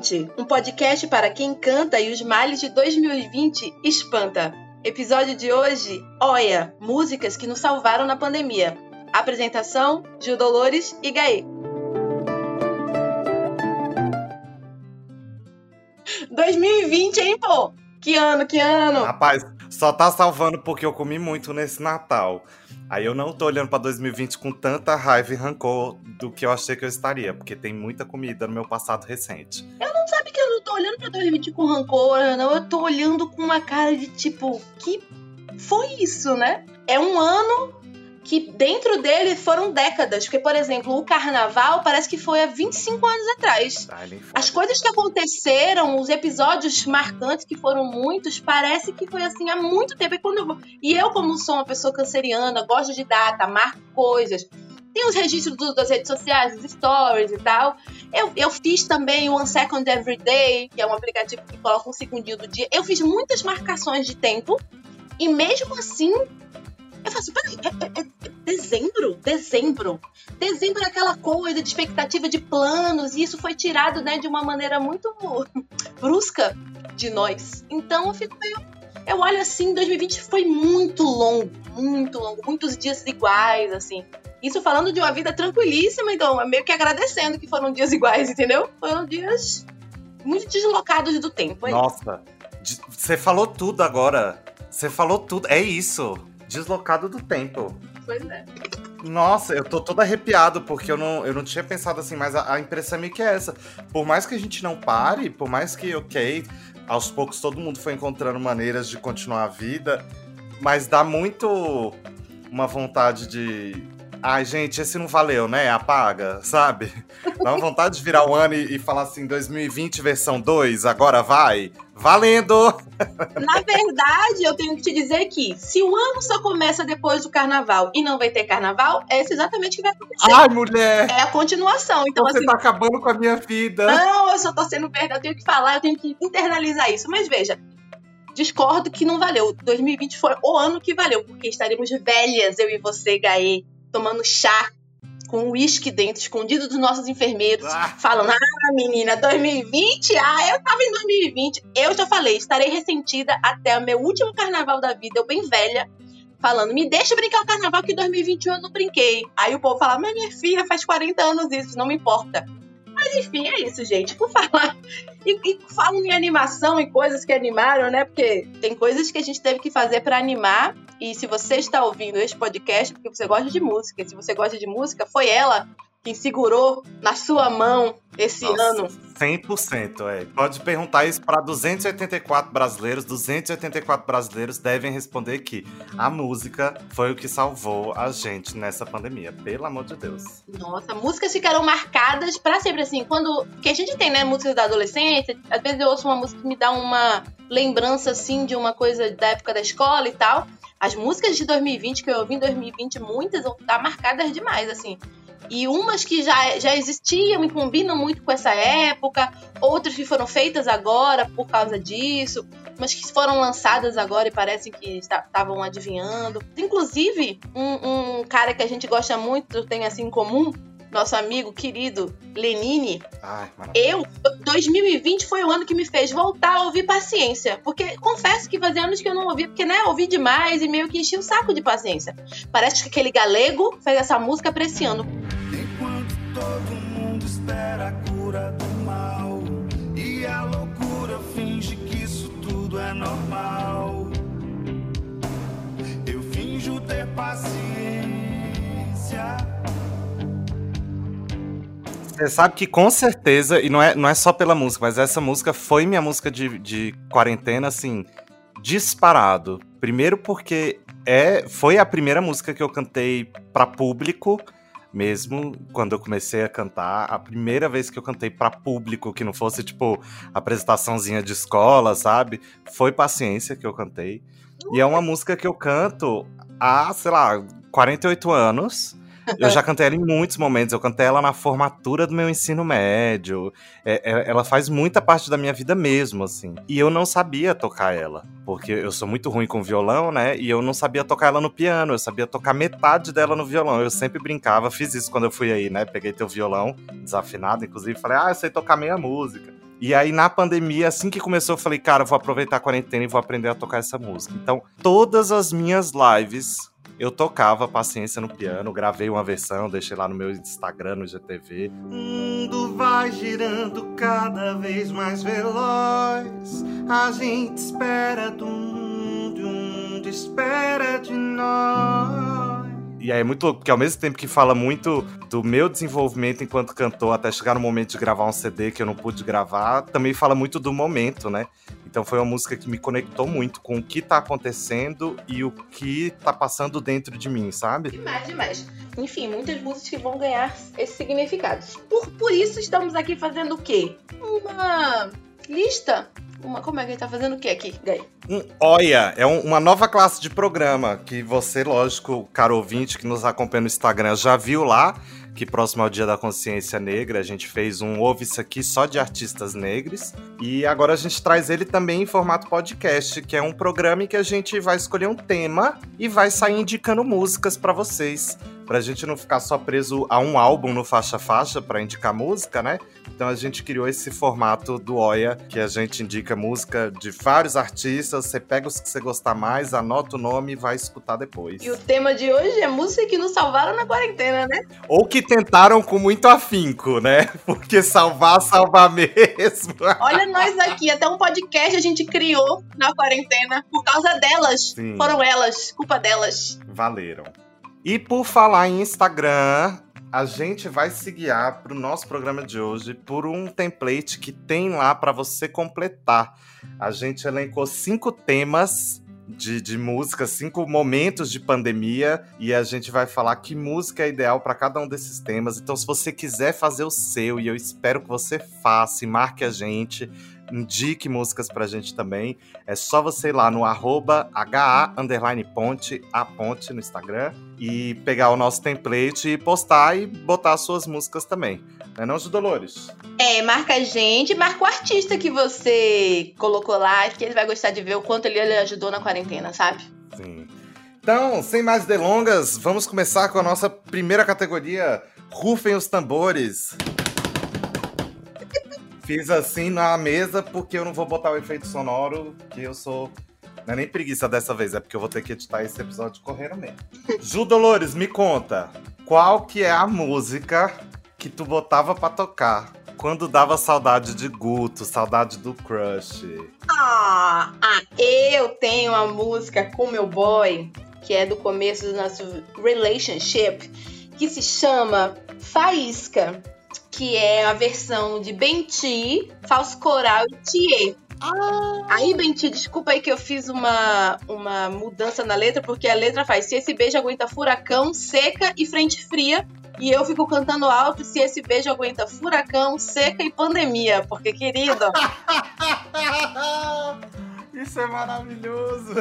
Ponte, um podcast para quem canta e os males de 2020 espanta. Episódio de hoje, Oia, músicas que nos salvaram na pandemia. Apresentação, Gil Dolores e Gaê. 2020, hein, pô? Que ano, que ano? Rapaz, só tá salvando porque eu comi muito nesse Natal. Aí eu não tô olhando pra 2020 com tanta raiva e rancor do que eu achei que eu estaria, porque tem muita comida no meu passado recente. Eu não sabe que eu não tô olhando pra 2020 com rancor, não. Eu tô olhando com uma cara de tipo, que foi isso, né? É um ano que dentro dele foram décadas. Porque, por exemplo, o carnaval parece que foi há 25 anos atrás. As coisas que aconteceram, os episódios marcantes, que foram muitos, parece que foi assim há muito tempo. E, quando eu... e eu, como sou uma pessoa canceriana, gosto de data, marco coisas. Tem os registros do, das redes sociais, os stories e tal. Eu, eu fiz também o One Second Every Day, que é um aplicativo que coloca um segundinho do dia. Eu fiz muitas marcações de tempo. E mesmo assim, eu faço, peraí, é, é, é, dezembro? Dezembro. Dezembro é aquela coisa de expectativa de planos, e isso foi tirado, né, de uma maneira muito brusca de nós. Então eu fico meio. Eu olho assim, 2020 foi muito longo, muito longo, muitos dias iguais, assim. Isso falando de uma vida tranquilíssima, então, é meio que agradecendo que foram dias iguais, entendeu? Foram dias muito deslocados do tempo. Hein? Nossa, você falou tudo agora. Você falou tudo. É isso deslocado do tempo. Pois é. Nossa, eu tô todo arrepiado, porque eu não, eu não tinha pensado assim, mas a, a impressão é meio que é essa. Por mais que a gente não pare, por mais que, ok, aos poucos todo mundo foi encontrando maneiras de continuar a vida, mas dá muito uma vontade de. Ai, gente, esse não valeu, né? Apaga, sabe? Dá uma vontade de virar o ano e, e falar assim: 2020 versão 2, agora vai. Valendo! Na verdade, eu tenho que te dizer que se o ano só começa depois do carnaval e não vai ter carnaval, é exatamente o que vai acontecer. Ai, mulher! É a continuação. Então, Você assim, tá acabando com a minha vida. Não, eu só tô sendo verdade, eu tenho que falar, eu tenho que internalizar isso. Mas veja, discordo que não valeu. 2020 foi o ano que valeu, porque estaremos velhas, eu e você, Gaê, tomando chá com uísque dentro, escondido dos nossos enfermeiros, ah. falando: Ah, menina, 2020? Ah, eu tava em 2020. Eu já falei, estarei ressentida até o meu último carnaval da vida, eu bem velha, falando: Me deixa brincar o carnaval que em 2021 eu não brinquei. Aí o povo fala: Mas minha filha faz 40 anos isso, não me importa. Mas enfim, é isso, gente. Por falar. E, e em animação e coisas que animaram, né? Porque tem coisas que a gente teve que fazer para animar. E se você está ouvindo este podcast, porque você gosta de música, se você gosta de música, foi ela quem segurou na sua mão esse Nossa, ano. 100%, é. Pode perguntar isso para 284 brasileiros. 284 brasileiros devem responder que a música foi o que salvou a gente nessa pandemia. Pelo amor de Deus. Nossa, músicas ficaram marcadas para sempre assim. Quando. que a gente tem, né, músicas da adolescência. Às vezes eu ouço uma música que me dá uma lembrança, assim, de uma coisa da época da escola e tal. As músicas de 2020 que eu ouvi em 2020, muitas vão estar marcadas demais, assim. E umas que já, já existiam e combinam muito com essa época, outras que foram feitas agora por causa disso, mas que foram lançadas agora e parecem que estavam adivinhando. Inclusive, um, um cara que a gente gosta muito, tem assim em comum, nosso amigo querido Lenine, Ai, eu, 2020 foi o ano que me fez voltar a ouvir paciência. Porque confesso que fazia anos que eu não ouvia, porque, né, ouvi demais e meio que enchi o saco de paciência. Parece que aquele galego fez essa música pra esse ano. Todo mundo espera a cura do mal e a loucura finge que isso tudo é normal. Eu finjo ter paciência. Você sabe que com certeza, e não é, não é só pela música, mas essa música foi minha música de, de quarentena, assim, disparado. Primeiro porque é, foi a primeira música que eu cantei para público mesmo quando eu comecei a cantar, a primeira vez que eu cantei para público, que não fosse tipo apresentaçãozinha de escola, sabe? Foi Paciência que eu cantei. E é uma música que eu canto há, sei lá, 48 anos. Eu já cantei ela em muitos momentos. Eu cantei ela na formatura do meu ensino médio. É, é, ela faz muita parte da minha vida mesmo, assim. E eu não sabia tocar ela. Porque eu sou muito ruim com violão, né? E eu não sabia tocar ela no piano. Eu sabia tocar metade dela no violão. Eu sempre brincava, fiz isso quando eu fui aí, né? Peguei teu violão desafinado, inclusive, falei, ah, eu sei tocar meia música. E aí, na pandemia, assim que começou, eu falei, cara, vou aproveitar a quarentena e vou aprender a tocar essa música. Então, todas as minhas lives eu tocava paciência no piano, gravei uma versão, deixei lá no meu Instagram, no GTV. O mundo vai girando cada vez mais veloz. A gente espera do mundo, o mundo espera de nós. E aí é muito louco, porque ao mesmo tempo que fala muito do meu desenvolvimento enquanto cantor, até chegar no momento de gravar um CD que eu não pude gravar, também fala muito do momento, né? Então foi uma música que me conectou muito com o que tá acontecendo e o que tá passando dentro de mim, sabe? Demais, demais. Enfim, muitas músicas que vão ganhar esses significados. Por, por isso estamos aqui fazendo o quê? Uma lista. Uma, como é que ele tá fazendo o quê aqui, Gai? Um Oia é um- uma nova classe de programa que você, lógico, caro ouvinte que nos acompanha no Instagram, já viu lá. Que próximo ao Dia da Consciência Negra, a gente fez um Ouve Isso Aqui só de artistas negros. E agora a gente traz ele também em formato podcast, que é um programa em que a gente vai escolher um tema e vai sair indicando músicas pra vocês. Pra gente não ficar só preso a um álbum no faixa-faixa pra indicar música, né? Então a gente criou esse formato do Oia, que a gente indica música de vários artistas. Você pega os que você gostar mais, anota o nome e vai escutar depois. E o tema de hoje é música que nos salvaram na quarentena, né? Ou que tentaram com muito afinco, né? Porque salvar, salvar mesmo. Olha nós aqui, até um podcast a gente criou na quarentena por causa delas. Sim. Foram elas, culpa delas. Valeram. E por falar em Instagram, a gente vai se guiar para o nosso programa de hoje por um template que tem lá para você completar. A gente elencou cinco temas de, de música, cinco momentos de pandemia, e a gente vai falar que música é ideal para cada um desses temas. Então, se você quiser fazer o seu, e eu espero que você faça, e marque a gente, indique músicas pra gente também. É só você ir lá no arroba HA ponte, a ponte no Instagram, e pegar o nosso template e postar e botar as suas músicas também. Não é não, Ju Dolores? É, marca a gente, marca o artista que você colocou lá, que ele vai gostar de ver o quanto ele ajudou na quarentena, sabe? Sim. Então, sem mais delongas, vamos começar com a nossa primeira categoria. Rufem os tambores. Fiz assim na mesa porque eu não vou botar o efeito sonoro, que eu sou. Não é nem preguiça dessa vez, é porque eu vou ter que editar esse episódio correndo mesmo. Ju Dolores, me conta, qual que é a música que tu botava pra tocar quando dava saudade de Guto, saudade do crush? Ah, ah, eu tenho uma música com meu boy, que é do começo do nosso relationship, que se chama Faísca, que é a versão de Benti, Falso Coral e Thier. Aí, Benti, desculpa aí que eu fiz uma, uma mudança na letra, porque a letra faz se esse beijo aguenta furacão, seca e frente fria. E eu fico cantando alto se esse beijo aguenta furacão, seca e pandemia. Porque, querido, Isso é maravilhoso!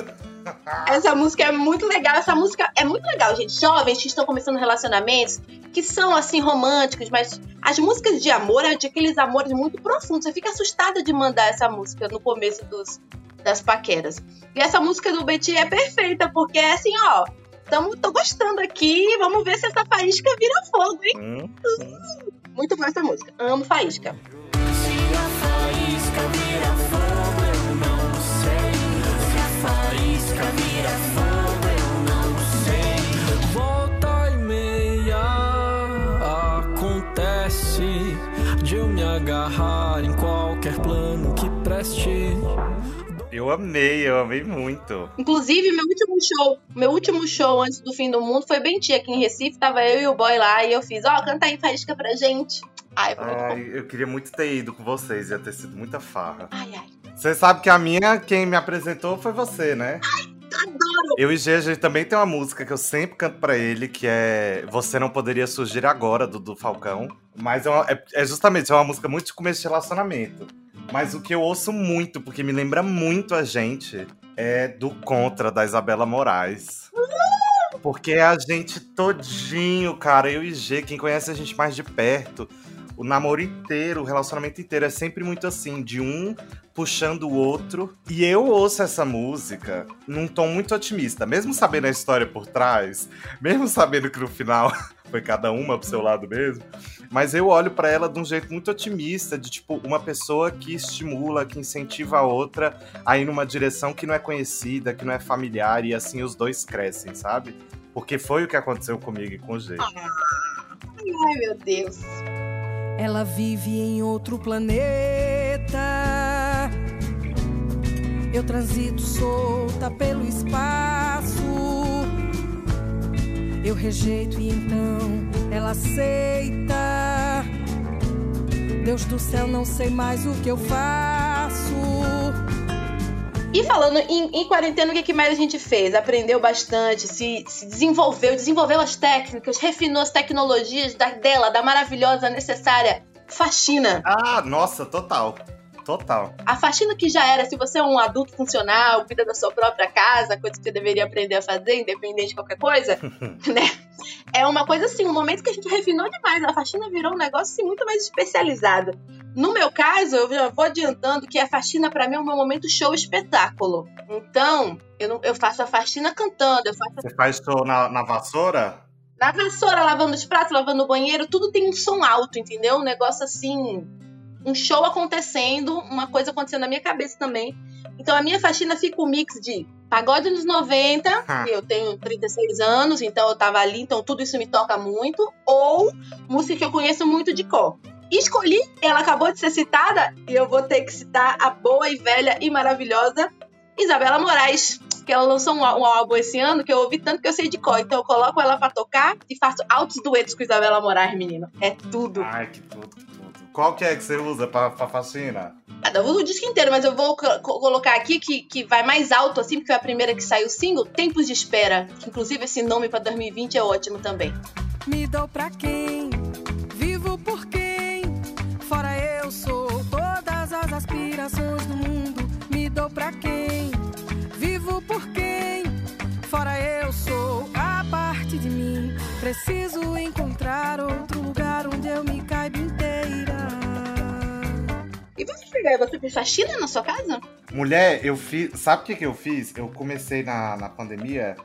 Essa música é muito legal. Essa música é muito legal, gente. Jovens que estão começando relacionamentos, que são assim românticos, mas as músicas de amor é de aqueles amores muito profundos. Você fica assustada de mandar essa música no começo dos, das paqueras. E essa música do Betty é perfeita, porque é assim, ó. Tamo, tô gostando aqui, vamos ver se essa faísca vira fogo, hein? Hum, Muito boa essa música. Amo faísca. Se a faísca vira de eu me agarrar em qualquer plano que preste. eu amei, eu amei muito. Inclusive, meu último show, meu último show antes do fim do mundo foi bem tia aqui em Recife. Tava eu e o boy lá e eu fiz, ó, canta aí faísca pra gente. Ai, foi muito bom. Ai, eu queria muito ter ido com vocês, ia ter sido muita farra. Ai, ai. Você sabe que a minha, quem me apresentou foi você, né? Adoro! Eu e G, a gente também tem uma música que eu sempre canto pra ele, que é Você Não Poderia Surgir Agora, do, do Falcão. Mas é, uma- é- é justamente é uma música muito de começo de relacionamento. Mas o que eu ouço muito, porque me lembra muito a gente, é do Contra, da Isabela Moraes. Porque é a gente todinho, cara, eu e G, quem conhece a gente mais de perto, o namoro inteiro, o relacionamento inteiro é sempre muito assim, de um puxando o outro. E eu ouço essa música num tom muito otimista, mesmo sabendo a história por trás, mesmo sabendo que no final foi cada uma pro seu lado mesmo. Mas eu olho para ela de um jeito muito otimista, de tipo, uma pessoa que estimula, que incentiva a outra a ir numa direção que não é conhecida, que não é familiar, e assim os dois crescem, sabe? Porque foi o que aconteceu comigo e com o G. Ai, meu Deus. Ela vive em outro planeta. Eu transito solta pelo espaço. Eu rejeito e então ela aceita. Deus do céu, não sei mais o que eu faço. E falando em, em quarentena, o que, que mais a gente fez? Aprendeu bastante, se, se desenvolveu, desenvolveu as técnicas, refinou as tecnologias da, dela, da maravilhosa, necessária faxina. Ah, nossa, total. Total. A faxina que já era, se você é um adulto funcional, cuida da sua própria casa, coisa que você deveria aprender a fazer, independente de qualquer coisa, né? É uma coisa assim, um momento que a gente refinou demais. A faxina virou um negócio assim, muito mais especializado. No meu caso, eu já vou adiantando que a faxina para mim é um meu momento show espetáculo. Então, eu, não, eu faço a faxina cantando, eu faço Você faz show na, na vassoura? na vassoura, lavando os pratos, lavando o banheiro, tudo tem um som alto, entendeu? Um negócio assim, um show acontecendo, uma coisa acontecendo na minha cabeça também. Então a minha faxina fica um mix de pagode nos 90, Ah. eu tenho 36 anos, então eu tava ali, então tudo isso me toca muito, ou música que eu conheço muito de cor. Escolhi, ela acabou de ser citada, e eu vou ter que citar a boa e velha e maravilhosa Isabela Moraes, que ela lançou um, um álbum esse ano que eu ouvi tanto que eu sei de cor. Então eu coloco ela pra tocar e faço altos duetos com Isabela Moraes, menino. É tudo. Ai, que tudo. Qual que é que você usa pra, pra faxina? Eu uso o disco inteiro, mas eu vou co- co- colocar aqui que, que vai mais alto, assim, porque foi a primeira que saiu o single, Tempos de Espera. Que inclusive esse nome pra 2020 é ótimo também. Me dou pra quem? Vivo por quem? Fora eu sou todas as aspirações do mundo. Me dou pra quem? Vivo por quem? Fora eu sou a parte de mim. Preciso encontrar outro lugar onde eu me caiba inteira. E você, Fernanda, você fez faxina na sua casa? Mulher, eu fiz. Sabe o que, que eu fiz? Eu comecei na, na pandemia.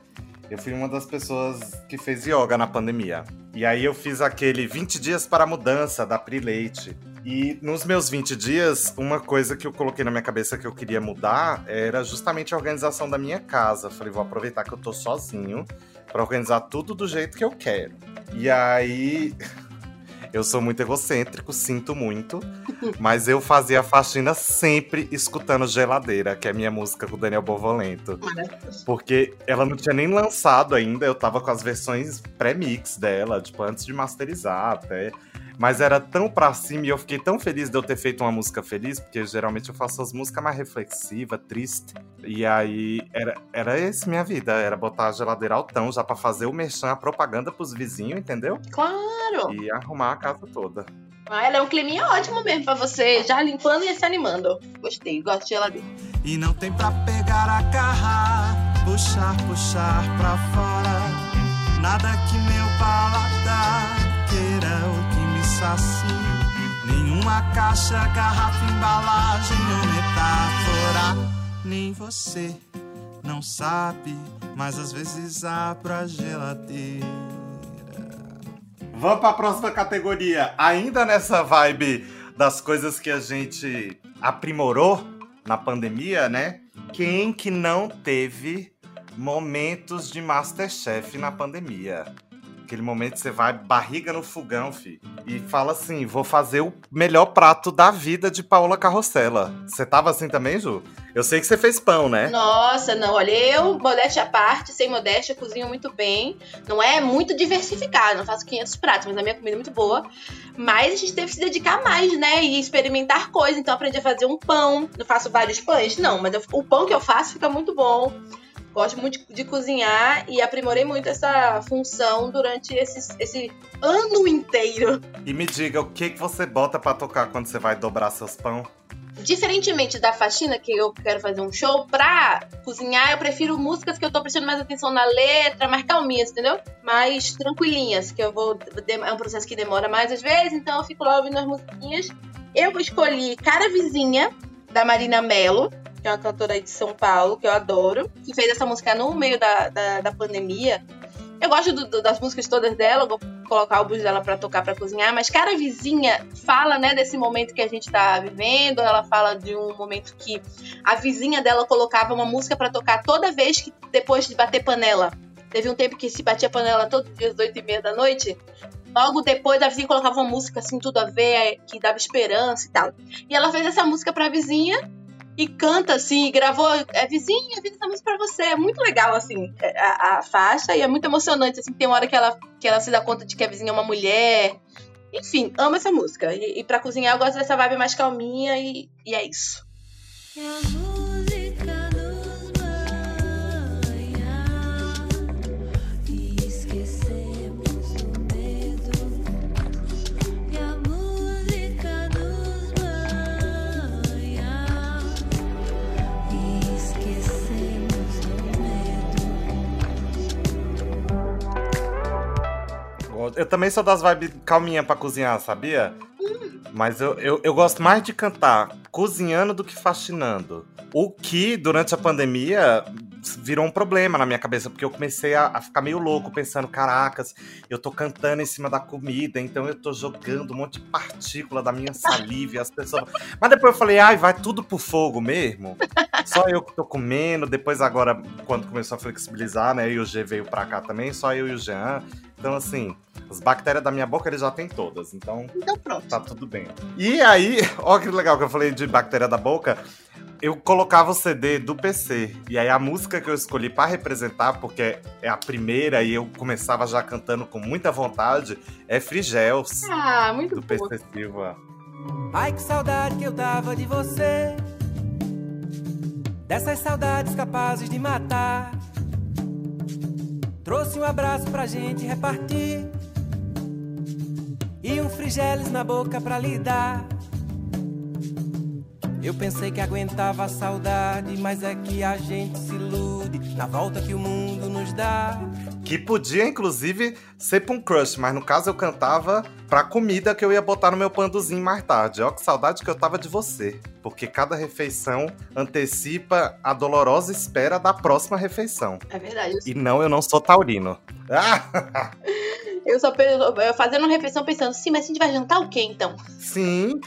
Eu fui uma das pessoas que fez yoga na pandemia. E aí eu fiz aquele 20 dias para a mudança da Pri Leite. E nos meus 20 dias, uma coisa que eu coloquei na minha cabeça que eu queria mudar era justamente a organização da minha casa. Falei, vou aproveitar que eu tô sozinho para organizar tudo do jeito que eu quero. E aí eu sou muito egocêntrico, sinto muito, mas eu fazia a faxina sempre escutando Geladeira, que é a minha música com o Daniel Bovolento. Porque ela não tinha nem lançado ainda, eu tava com as versões pré-mix dela, tipo, antes de masterizar até. Mas era tão pra cima e eu fiquei tão feliz de eu ter feito uma música feliz, porque geralmente eu faço as músicas mais reflexivas, triste. E aí era, era esse minha vida, era botar a geladeira altão já pra fazer o merchan, a propaganda pros vizinhos, entendeu? Claro! E arrumar a casa toda. Ah, ela é um climinha ótimo mesmo pra você, já limpando e se animando. Gostei, gosto de geladeira. E não tem pra pegar, agarrar, puxar, puxar pra fora. Nada que meu paladar sacie. Nenhuma caixa, garrafa, embalagem ou metáfora. Nem você não sabe, mas às vezes abro a geladeira. Vamos pra próxima categoria. Ainda nessa vibe das coisas que a gente aprimorou na pandemia, né? Quem que não teve momentos de Masterchef na pandemia? Aquele momento que você vai barriga no fogão, fi, e fala assim: vou fazer o melhor prato da vida de Paola Carrossela. Você tava assim também, Ju? Eu sei que você fez pão, né? Nossa, não, olha, eu, modéstia à parte, sem modéstia, cozinho muito bem. Não é muito diversificado, não faço 500 pratos, mas a minha comida é muito boa. Mas a gente teve que se dedicar mais, né? E experimentar coisas. Então, aprendi a fazer um pão. Eu faço vários pães? Não, mas eu- o pão que eu faço fica muito bom. Gosto muito de, cozinhar e aprimorei muito essa função durante esse, esse ano inteiro. E me diga, o que, que você bota pra tocar quando você vai dobrar seus pão? Diferentemente da faxina, que eu quero fazer um show, pra cozinhar eu prefiro músicas que eu tô prestando mais atenção na letra, mais calminhas, entendeu? Mais tranquilinhas, que eu vou. É um processo que demora mais às vezes, então eu fico lá ouvindo as musiquinhas. Eu escolhi Cara Vizinha, da Marina Mello, que é uma cantora de São Paulo, que eu adoro, que fez essa música no meio da, da, da pandemia. Eu gosto do- do- das músicas todas dela, vou colocar álbuns dela pra tocar, pra cozinhar, mas Cara Vizinha fala, né, desse momento que a gente tá vivendo, ela fala de um momento que a vizinha dela colocava uma música pra tocar toda vez que depois de bater panela. Teve um tempo que se batia panela todos os dias, às 8 e meia da noite. Logo depois, a vizinha colocava uma música assim, tudo a ver, que dava esperança e tal. E ela fez essa música pra vizinha e canta assim, gravou. É vizinha, fiz essa música pra você. É muito legal, assim, a, a faixa, e é muito emocionante. Assim, tem uma hora que ela, que ela se dá conta de que a vizinha é uma mulher. Enfim, amo essa música. E, e pra cozinhar, eu gosto dessa vibe mais calminha, e, e é isso. E Eu também sou das vibes calminha pra cozinhar, sabia? Mas eu, eu, eu gosto mais de cantar cozinhando do que faxinando. O que, durante a pandemia, virou um problema na minha cabeça, porque eu comecei a, a ficar meio louco, pensando: caracas, eu tô cantando em cima da comida, então eu tô jogando um monte de partícula da minha saliva e as pessoas. Mas depois eu falei: ai, vai tudo pro fogo mesmo. Só eu que tô comendo. Depois, agora, quando começou a flexibilizar, né, e o G veio pra cá também, só eu e o Jean. Então, assim, as bactérias da minha boca ele já tem todas, então Então pronto. tá tudo bem. E aí, ó que legal que eu falei de bactéria da boca. Eu colocava o CD do PC. E aí a música que eu escolhi pra representar, porque é a primeira e eu começava já cantando com muita vontade, é Frigels, Ah, muito do boa. PC Silva. Ai, que saudade que eu tava de você. Dessas saudades capazes de matar. Trouxe um abraço pra gente repartir. E um frigeles na boca pra lhe dar. Eu pensei que aguentava a saudade, mas é que a gente se ilude na volta que o mundo nos dá. Que podia, inclusive, ser pra um crush, mas no caso eu cantava pra comida que eu ia botar no meu panduzinho mais tarde. Ó, que saudade que eu tava de você. Porque cada refeição antecipa a dolorosa espera da próxima refeição. É verdade. E não, eu não sou taurino. Ah, Eu só fazendo uma refeição pensando, sim, mas a gente vai jantar o quê então? sim,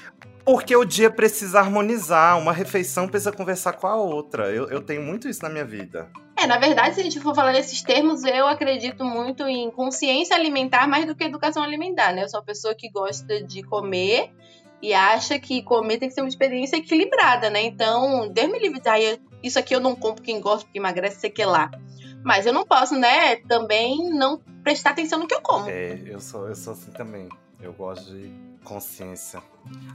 porque o dia precisa harmonizar. Uma refeição precisa conversar com a outra. Eu, eu tenho muito isso na minha vida. É, na verdade, se a gente for falar nesses termos, eu acredito muito em consciência alimentar mais do que educação alimentar, né? Eu sou uma pessoa que gosta de comer e acha que comer tem que ser uma experiência equilibrada, né? Então, Deus me livre, ah, eu- isso aqui eu não compro quem gosta, porque emagrece, sei que lá. Mas eu não posso, né, também não prestar atenção no que eu como. É, eu sou, eu sou assim também. Eu gosto de consciência.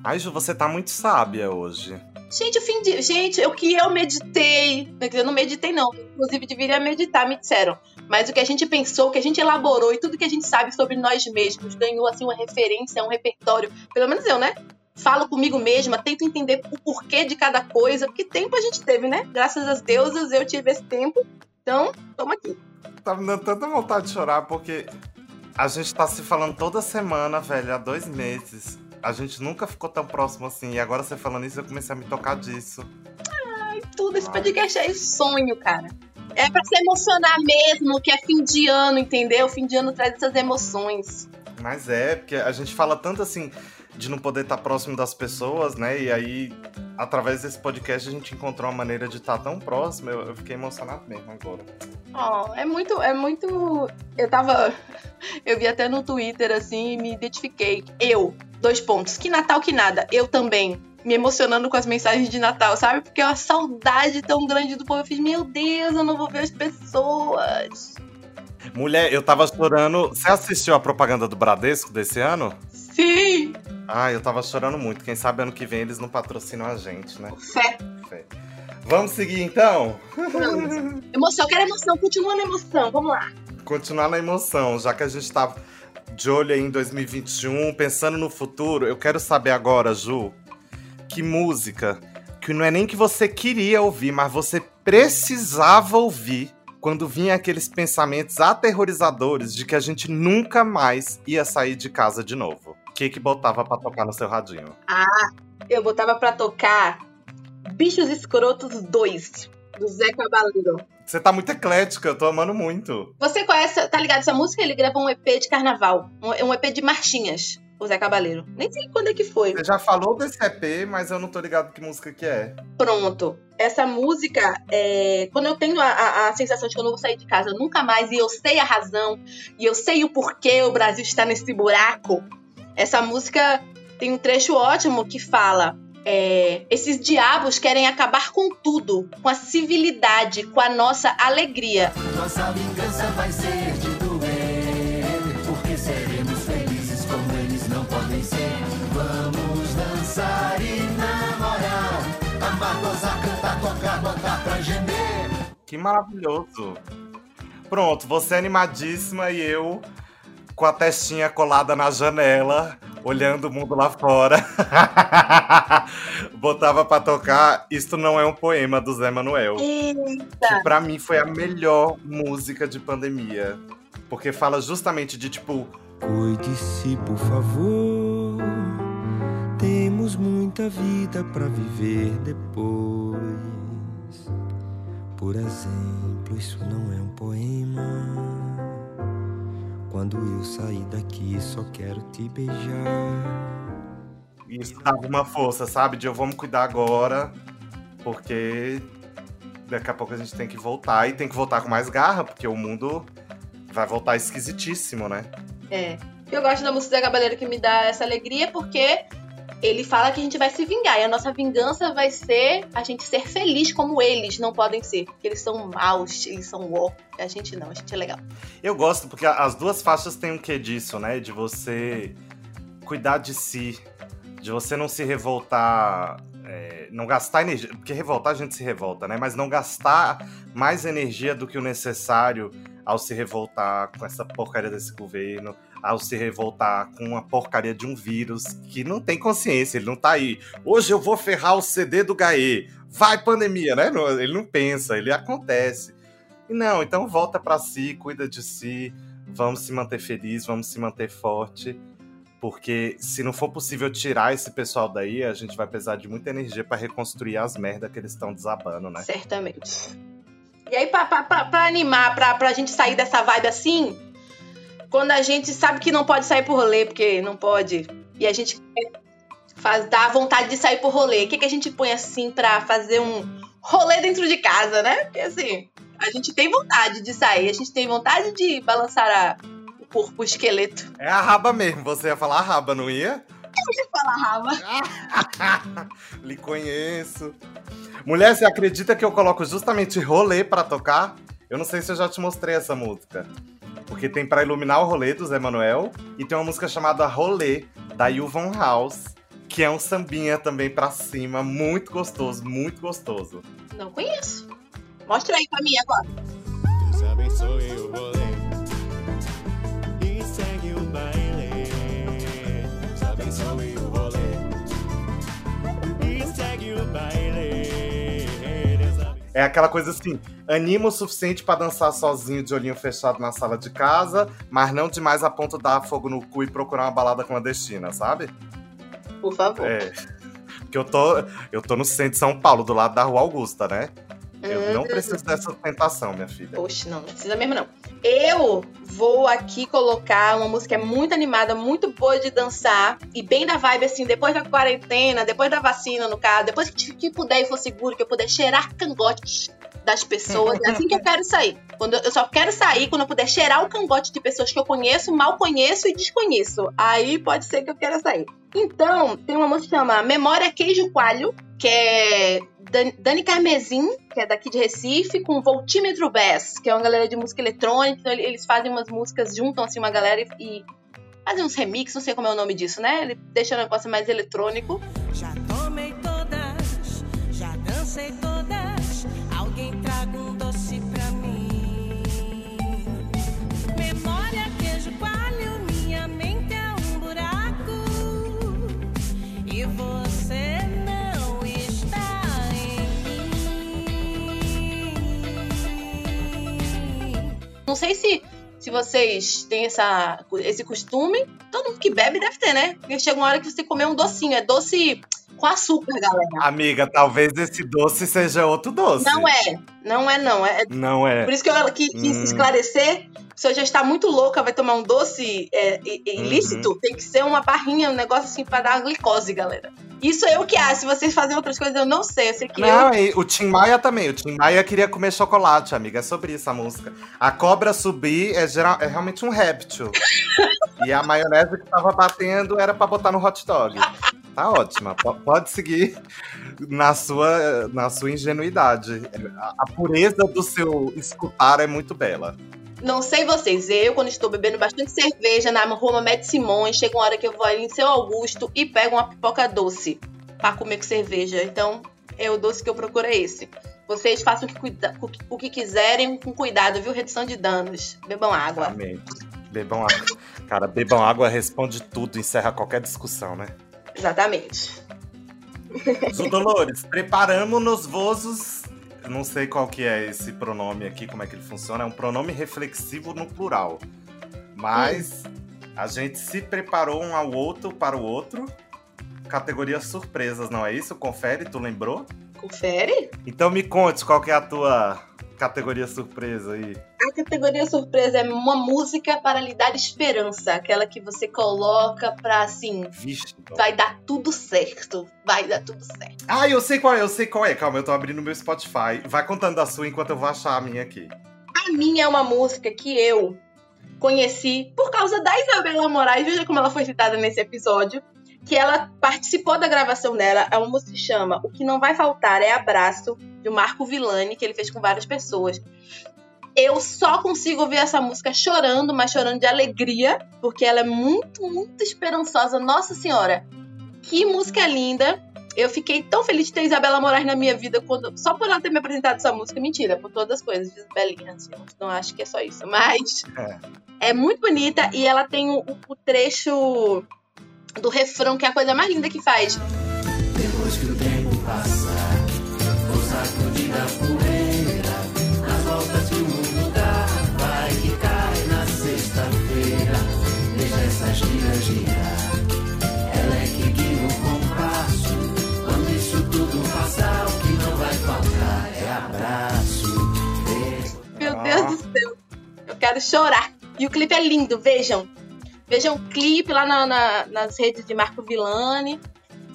Ai, Ju, você tá muito sábia hoje. Gente, o fim de. Gente, o que eu meditei. Eu não meditei, não. Inclusive, deveria meditar, me disseram. Mas o que a gente pensou, o que a gente elaborou e tudo que a gente sabe sobre nós mesmos ganhou, assim, uma referência, um repertório. Pelo menos eu, né? Falo comigo mesma, tento entender o porquê de cada coisa. Porque tempo a gente teve, né? Graças às deusas eu tive esse tempo. Então, tamo aqui. Tá me dando tanta vontade de chorar, porque a gente tá se falando toda semana, velho, há dois meses. A gente nunca ficou tão próximo assim. E agora você falando isso, eu comecei a me tocar disso. Tudo, esse podcast é sonho, cara. É pra se emocionar mesmo, que é fim de ano, entendeu? Fim de ano traz essas emoções. Mas é, porque a gente fala tanto assim de não poder estar próximo das pessoas, né? E aí, através desse podcast, a gente encontrou uma maneira de estar tão próximo. Eu, eu fiquei emocionado mesmo agora. Oh, é muito, é muito. Eu tava. Eu vi até no Twitter assim e me identifiquei. Eu, dois pontos. Que Natal que nada. Eu também. Me emocionando com as mensagens de Natal, sabe? Porque é uma saudade tão grande do povo. Eu fiz, meu Deus, eu não vou ver as pessoas. Mulher, eu tava chorando. Você assistiu a propaganda do Bradesco desse ano? Sim! Ah, eu tava chorando muito. Quem sabe ano que vem eles não patrocinam a gente, né? Fé. Fé. Vamos seguir então? Vamos. Emoção, quero emoção, continua na emoção. Vamos lá. Continuar na emoção, já que a gente tá de olho aí em 2021, pensando no futuro, eu quero saber agora, Ju, que música que não é nem que você queria ouvir, mas você precisava ouvir quando vinha aqueles pensamentos aterrorizadores de que a gente nunca mais ia sair de casa de novo. O que que botava pra tocar no seu radinho? Eu botava pra tocar Bichos Escrotos 2, do Zé Cabaleiro. Você tá muito eclética, eu tô amando muito. Você conhece, tá ligado essa música? Ele gravou um EP de carnaval, um, um EP de marchinhas, o Zé Cabaleiro. Nem sei quando é que foi. Você já falou desse EP, mas eu não tô ligado que música que é. Pronto. Essa música, é, quando eu tenho a, a- a sensação de que eu não vou sair de casa nunca mais, e eu sei a razão, e eu sei o porquê o Brasil está nesse buraco, essa música tem um trecho ótimo que fala. é, esses diabos querem acabar com tudo, com a civilidade, com a nossa alegria. Nossa vingança vai ser de doer, porque seremos felizes como eles não podem ser. Vamos dançar e namorar, amar, gozar, cantar, tocar, botar pra gemer. Que maravilhoso. Pronto, você é animadíssima e eu com a testinha colada na janela, olhando o mundo lá fora. Botava pra tocar Isto Não É Um Poema, do Zé Manuel. Que pra mim foi a melhor música de pandemia. Porque fala justamente de tipo, Cuide-se, por favor. Temos muita vida pra viver depois. Por exemplo, isso não é um poema. Quando eu sair daqui, só quero te beijar. isso dava uma força, sabe? De eu vamos cuidar agora, porque daqui a pouco a gente tem que voltar e tem que voltar com mais garra, porque o mundo vai voltar esquisitíssimo, né? É. Eu gosto da música Zé Cabaleiro que me dá essa alegria porque ele fala que a gente vai se vingar. E a nossa vingança vai ser a gente ser feliz como eles não podem ser. Eles são maus, eles são ó. A gente não, a gente é legal. Eu gosto porque as duas faixas têm um quê disso, né? De você cuidar de si, de você não se revoltar, é, não gastar energia. Porque revoltar a gente se revolta, né? Mas não gastar mais energia do que o necessário ao se revoltar com essa porcaria desse governo, ao se revoltar com uma porcaria de um vírus que não tem consciência, ele não tá aí. Hoje eu vou ferrar o CD do Gaê. Vai pandemia, né? Ele não pensa, ele acontece. E não, então volta pra si, cuida de si, vamos se manter feliz, vamos se manter forte, porque se não for possível tirar esse pessoal daí, a gente vai precisar de muita energia pra reconstruir as merdas que eles estão desabando, né? Certamente. E aí, pra animar, pra, pra gente sair dessa vibe assim, quando a gente sabe que não pode sair por rolê, porque não pode, e a gente quer faz, dá vontade de sair por rolê, o que, que a gente põe assim pra fazer um rolê dentro de casa, né? Porque assim, a gente tem vontade de sair, a gente tem vontade de balançar a- o corpo, o esqueleto. É a raba mesmo, você ia falar a raba, não ia? Fala, raba. Lhe conheço. Mulher, você acredita que eu coloco justamente rolê pra tocar? Eu não sei se eu já te mostrei essa música. Porque tem pra iluminar o rolê do Zé Manuel e tem uma música chamada Rolê, da Yvonne House, que é um sambinha também pra cima, muito gostoso, muito gostoso. Não conheço. Mostra aí pra mim agora. Deus abençoe o rolê e segue o baile. Deus abençoe o rolê É aquela coisa assim, anima o suficiente pra dançar sozinho de olhinho fechado na sala de casa, mas não demais a ponto de dar fogo no cu e procurar uma balada clandestina, sabe? Por favor. É. Porque eu tô, eu tô no centro de São Paulo, do lado da Rua Augusta, né? Eu não Hum. preciso dessa tentação, minha filha. Oxe, não, não precisa mesmo não. Eu vou aqui colocar uma música muito animada, muito boa de dançar e bem da vibe assim, depois da quarentena, depois da vacina no caso, depois que, que puder e for seguro, que eu puder cheirar cangotes das pessoas, é assim que eu quero sair. Quando eu, eu só quero sair quando eu puder cheirar o cangote de pessoas que eu conheço, mal conheço e desconheço. Aí pode ser que eu queira sair. Então, tem uma música que chama Memória Queijo Coalho, que é Dan- Dani Carmesim, que é daqui de Recife, com Voltímetro Bass, que é uma galera de música eletrônica. Então, ele- eles fazem umas músicas, juntam assim uma galera e, e fazem uns remix, não sei como é o nome disso, né? Ele deixa o negócio mais eletrônico. Já tomei todas, já dancei todas. Não sei se, se vocês têm essa, esse costume. Todo mundo que bebe deve ter, né? Porque chega uma hora que você comer um docinho. É doce com açúcar, galera. Amiga, talvez esse doce seja outro doce. Não é. Não é, não. É, Não é. Por isso que eu quis Hum. esclarecer. Se eu já está muito louca, vai tomar um doce é, i- ilícito, Uhum. tem que ser uma barrinha, um negócio assim pra dar uma glicose, galera. Isso é eu que acho. Se vocês fazem outras coisas, eu não sei. Eu sei que Não, eu. e o Tim Maia também. O Tim Maia queria comer chocolate, amiga. É sobre isso a música. A cobra subir é, geral, é realmente um réptil. e a maionese que tava batendo era pra botar no hot dog. Tá ótima. Po- Pode seguir na sua, na sua ingenuidade. A, pureza do seu escutar é muito bela. Não sei vocês. Eu, quando estou bebendo bastante cerveja na Roma Med Simões, chega uma hora que eu vou ali em seu Augusto e pego uma pipoca doce pra comer com cerveja. Então, é o doce que eu procuro é esse. Vocês façam o que, cuida- o que quiserem com cuidado, viu? Redução de danos. Bebam água. Amém. Bebam água. Cara, bebam água responde tudo, encerra qualquer discussão, né? Exatamente. Zu Dolores, preparamos-nos vozos. Eu não sei qual que é esse pronome aqui, como é que ele funciona. É um pronome reflexivo no plural. Mas a gente se preparou um ao outro para o outro. Categoria surpresas, não é isso? Confere, tu lembrou? Confere. Então me conte qual que é a tua categoria surpresa aí. A categoria surpresa é uma música para lhe dar esperança. Aquela que você coloca pra, assim, Vixe. vai dar tudo certo. Vai dar tudo certo. Ah, eu sei qual é, eu sei qual é. Calma, eu tô abrindo meu Spotify. Vai contando a sua enquanto eu vou achar a minha aqui. A minha é uma música que eu conheci por causa da Isabela Moraes. Veja como ela foi citada nesse episódio. Que ela participou da gravação dela. É uma música que chama O Que Não Vai Faltar é Abraço, de Marco Villani, que ele fez com várias pessoas. Eu só consigo ouvir essa música chorando, mas chorando de alegria, porque ela é muito, muito esperançosa. Nossa Senhora, que música linda! Eu fiquei tão feliz de ter Isabela Moraes na minha vida quando, só por ela ter me apresentado essa música. Mentira, por todas as coisas, Isabelinha. Assim, não acho que é só isso. Mas é, muito bonita e ela tem o, o trecho do refrão, que é a coisa mais linda que faz. Depois que o tempo passar, vou sacudir a poeira. Nas voltas que o mundo dá, vai que cai na sexta-feira. Deixa essas tiras girar. Ela é que guia o compasso. Quando isso tudo passar, o que não vai faltar é abraço. Meu Deus do céu. Eu quero chorar. E o clipe é lindo, vejam. Vejam o clipe lá na- na- nas redes de Marco Villani.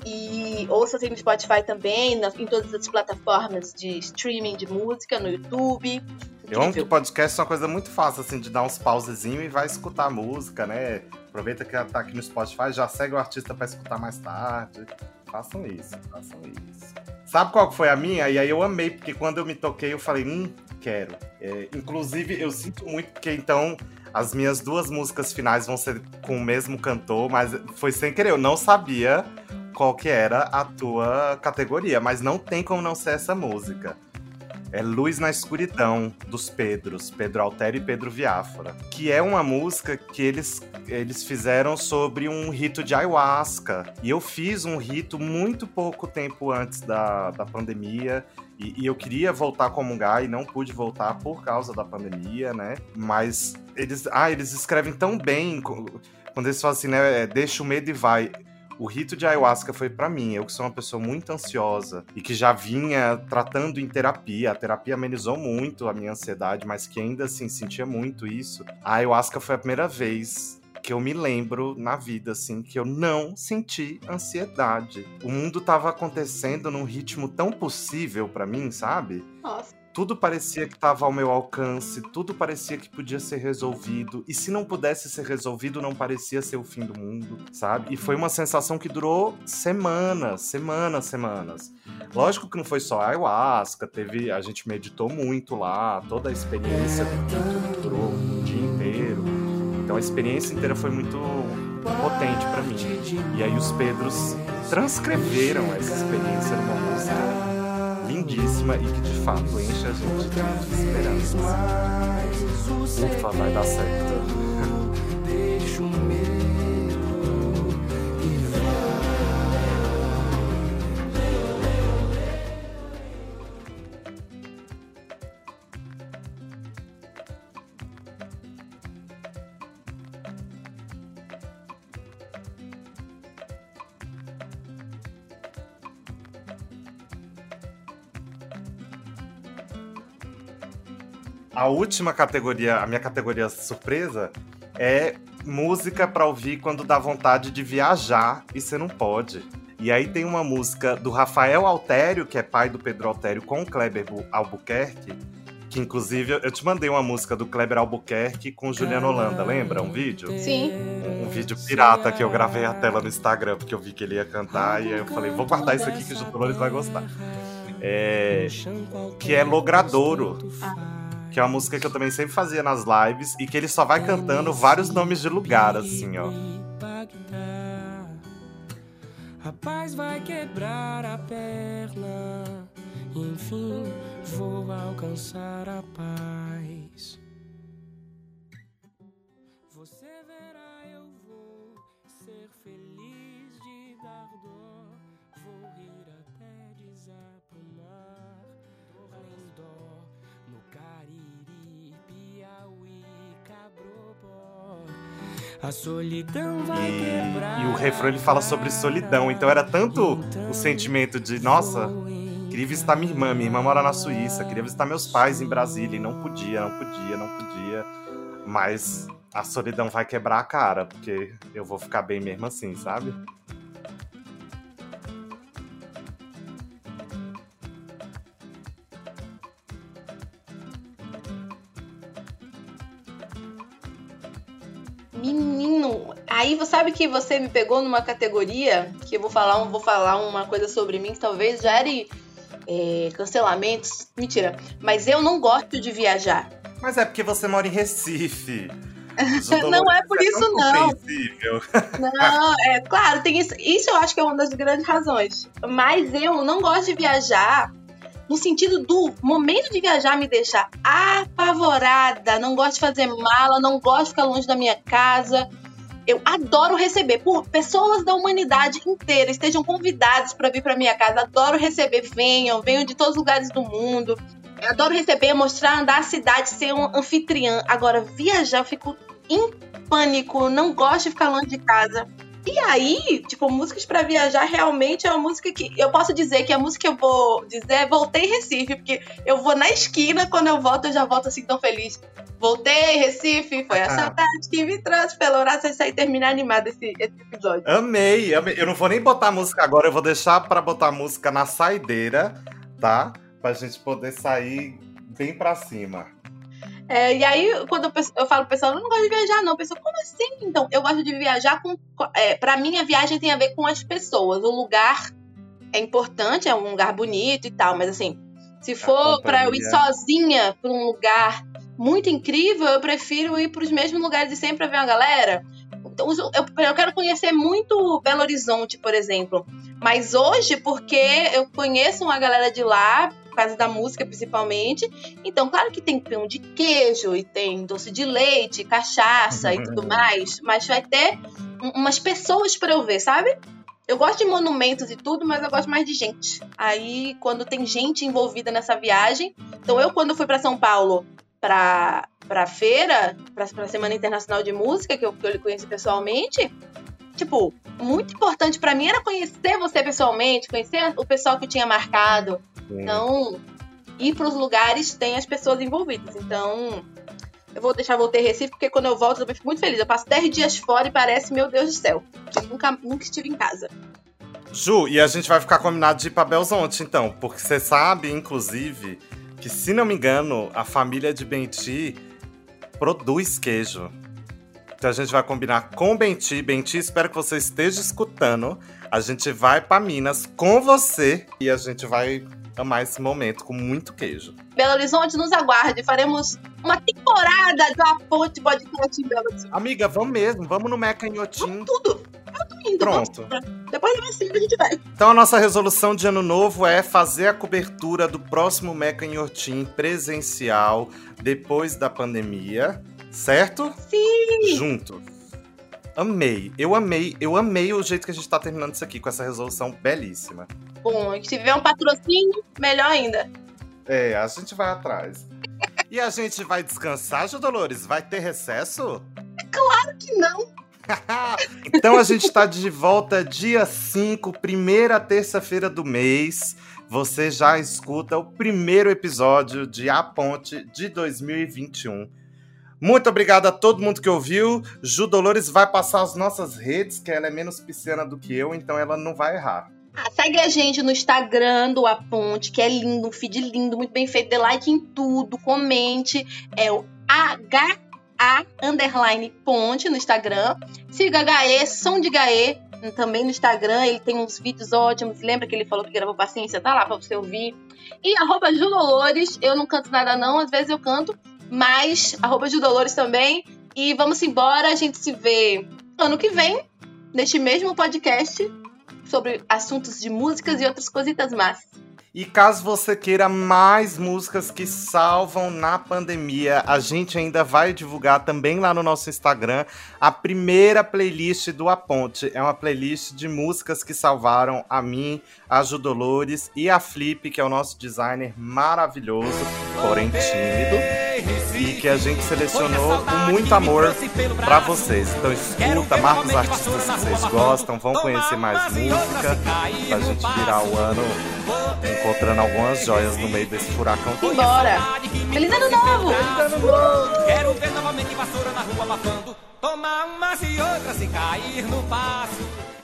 E ouça assim no Spotify também, na- em todas as plataformas de streaming de música, no YouTube. Eu amo que o podcast é uma coisa muito fácil, assim, de dar uns pausezinhos e vai escutar a música, né? Aproveita que ela tá aqui no Spotify, já segue o artista pra escutar mais tarde. Façam isso, façam isso. Sabe qual foi a minha? E aí eu amei, porque quando eu me toquei, eu falei, hum, quero. É, inclusive, eu sinto muito, porque então as minhas duas músicas finais vão ser com o mesmo cantor, mas foi sem querer, eu não sabia qual que era a tua categoria, mas não tem como não ser essa música. É Luz na Escuridão, dos Pedros, Pedro Altero e Pedro Viáfora. Que é uma música que eles, eles fizeram sobre um rito de ayahuasca. E eu fiz um rito muito pouco tempo antes da, da pandemia. E, e eu queria voltar a comungar e não pude voltar por causa da pandemia, né? Mas eles, ah, eles escrevem tão bem quando eles falam assim, né? é, Deixa o medo e vai. O rito de ayahuasca foi pra mim, eu que sou uma pessoa muito ansiosa e que já vinha tratando em terapia. A terapia amenizou muito a minha ansiedade, mas que ainda assim sentia muito isso. A ayahuasca foi a primeira vez que eu me lembro na vida, assim, que eu não senti ansiedade. O mundo tava acontecendo num ritmo tão possível pra mim, sabe? Nossa. Tudo parecia que estava ao meu alcance, tudo parecia que podia ser resolvido. E se não pudesse ser resolvido, não parecia ser o fim do mundo, sabe? E foi uma sensação que durou semanas, semanas, semanas. Lógico que não foi só a ayahuasca, teve, a gente meditou muito lá, toda a experiência durou um dia inteiro. Então a experiência inteira foi muito potente pra mim. E aí os Pedros transcreveram essa experiência numa música lindíssima e que de fato enche a gente de esperança. Ufa, vai dar certo. A última categoria, a minha categoria surpresa, é música pra ouvir quando dá vontade de viajar e você não pode. E aí tem uma música do Rafael Altério, que é pai do Pedro Altério, com o Kleber Bu- Albuquerque, que inclusive eu te mandei uma música do Kleber Albuquerque com Juliano Holanda, lembra? Um vídeo? Sim. Um, um vídeo pirata que eu gravei a tela no Instagram, porque eu vi que ele ia cantar, e aí eu falei, vou guardar isso aqui que o Dolores vai gostar. É, que é Logradouro. Que é uma música que eu também sempre fazia nas lives e que ele só vai cantando vários nomes de lugar, assim, ó. Rapaz vai quebrar a perna. Enfim, vou alcançar a paz. Você verá, eu vou ser feliz A solidão vai quebrar. E, e o refrão ele fala sobre solidão. Então era tanto o sentimento de, nossa, queria visitar minha irmã, minha irmã mora na Suíça, queria visitar meus pais em Brasília e não podia, não podia, não podia. Mas a solidão vai quebrar a cara, porque eu vou ficar bem mesmo assim, sabe? Você sabe que você me pegou numa categoria que eu vou falar, vou falar uma coisa sobre mim que talvez gere é, cancelamentos. Mentira, mas eu não gosto de viajar. Mas é porque você mora em Recife. Não é por isso, tão não. Não, é claro, tem isso. Isso eu acho que é uma das grandes razões. Mas eu não gosto de viajar no sentido do momento de viajar me deixar apavorada. Não gosto de fazer mala, não gosto de ficar longe da minha casa. Eu adoro receber por pessoas da humanidade inteira estejam convidadas para vir para minha casa. Adoro receber, venham, venham de todos os lugares do mundo. Eu adoro receber, mostrar, andar a cidade, ser um anfitriã. Agora, viajar, eu fico em pânico, não gosto de ficar longe de casa. E aí, tipo, músicas pra viajar realmente é uma música que eu posso dizer que a música que eu vou dizer é Voltei Recife, porque eu vou na esquina, quando eu volto, eu já volto assim tão feliz. Voltei, Recife, foi a Ah. saudade que me trouxe pelo braço e terminar animado esse, esse episódio. Amei, amei. Eu não vou nem botar a música agora, eu vou deixar pra botar a música na saideira, tá? Pra gente poder sair bem pra cima. É, e aí, quando eu, eu falo pro pessoal, eu não gosto de viajar, não. Pessoal, como assim? Então, eu gosto de viajar com. É, pra mim, a viagem tem a ver com as pessoas. O lugar é importante, é um lugar bonito e tal, mas assim, se for pra eu ir sozinha pra um lugar muito incrível, eu prefiro ir pros mesmos lugares de sempre pra ver uma galera. Então, eu, eu quero conhecer muito Belo Horizonte, por exemplo. Mas hoje, porque eu conheço uma galera de lá, causa da música principalmente, então, claro que tem pão de queijo e tem doce de leite, cachaça e tudo mais, mas vai ter um- umas pessoas pra eu ver, sabe? Eu gosto de monumentos e tudo, mas eu gosto mais de gente. Aí, quando tem gente envolvida nessa viagem, então eu quando fui pra São Paulo pra, pra feira, pra, pra Semana Internacional de Música, que eu, que eu conheci pessoalmente, tipo, muito importante pra mim era conhecer você pessoalmente, conhecer o pessoal que eu tinha marcado. Então, ir pros lugares tem as pessoas envolvidas. Então, eu vou deixar voltar Recife, porque quando eu volto eu fico muito feliz. Eu passo 10 dias fora e parece, meu Deus do céu, que nunca, nunca estive em casa. Ju, e a gente vai ficar combinado de ir pra Belzonte, então. Porque você sabe, inclusive, que se não me engano, a família de Benti produz queijo. Então a gente vai combinar com Benti. Benti, espero que você esteja escutando. A gente vai pra Minas com você e a gente vai amar esse momento com muito queijo. Belo Horizonte, nos aguarde. Faremos uma temporada de uma ponte podcast em Belo Horizonte. Amiga, vamos mesmo, vamos no Mecanhotim. Tudo. Eu tô indo. Pronto. vamos- Depois da vacina a gente vai. Então a nossa resolução de ano novo é fazer a cobertura do próximo Meca em Hortim presencial depois da pandemia, certo? Sim. Juntos. Amei, eu amei, eu amei o jeito que a gente tá terminando isso aqui com essa resolução belíssima. Bom, se tiver um patrocínio, melhor ainda. É, a gente vai atrás. E a gente vai descansar, Ju Dolores? Vai ter recesso? Claro que não. Então a gente tá de volta dia 5, primeira terça-feira do mês. você já escuta o primeiro episódio de A Ponte de 2021. Muito obrigado a todo mundo que ouviu. Ju Dolores vai passar as nossas redes, que ela é menos pisciana do que eu, então ela não vai errar. Ah, segue a gente no Instagram do A Ponte, que é lindo, um feed lindo, muito bem feito. Dê like em tudo, comente. É o HA underline ponte no Instagram. Siga HE, som de HE, também no Instagram. Ele tem uns vídeos ótimos. Lembra que ele falou que gravou paciência? Tá lá pra você ouvir. E arroba Ju Dolores. Eu não canto nada, não. Às vezes eu canto. Mas arroba Ju Dolores também. E vamos embora. A gente se vê ano que vem, neste mesmo podcast sobre assuntos de músicas e outras coisitas más. E caso você queira mais músicas que salvam na pandemia, a gente ainda vai divulgar também lá no nosso Instagram a primeira playlist do A Ponte. É uma playlist de músicas que salvaram a mim, a Ju Dolores e a Flip, que é o nosso designer maravilhoso, porém tímido. E que a gente selecionou com muito amor pra vocês. Então escuta, marca os artistas que vocês gostam, vão conhecer mais música pra gente virar o ano encontrando algumas joias no meio desse furacão. todo. Embora! Feliz ano novo! Quero ver novamente vassoura na rua abafando. Tomar uma e outra se cair no passo.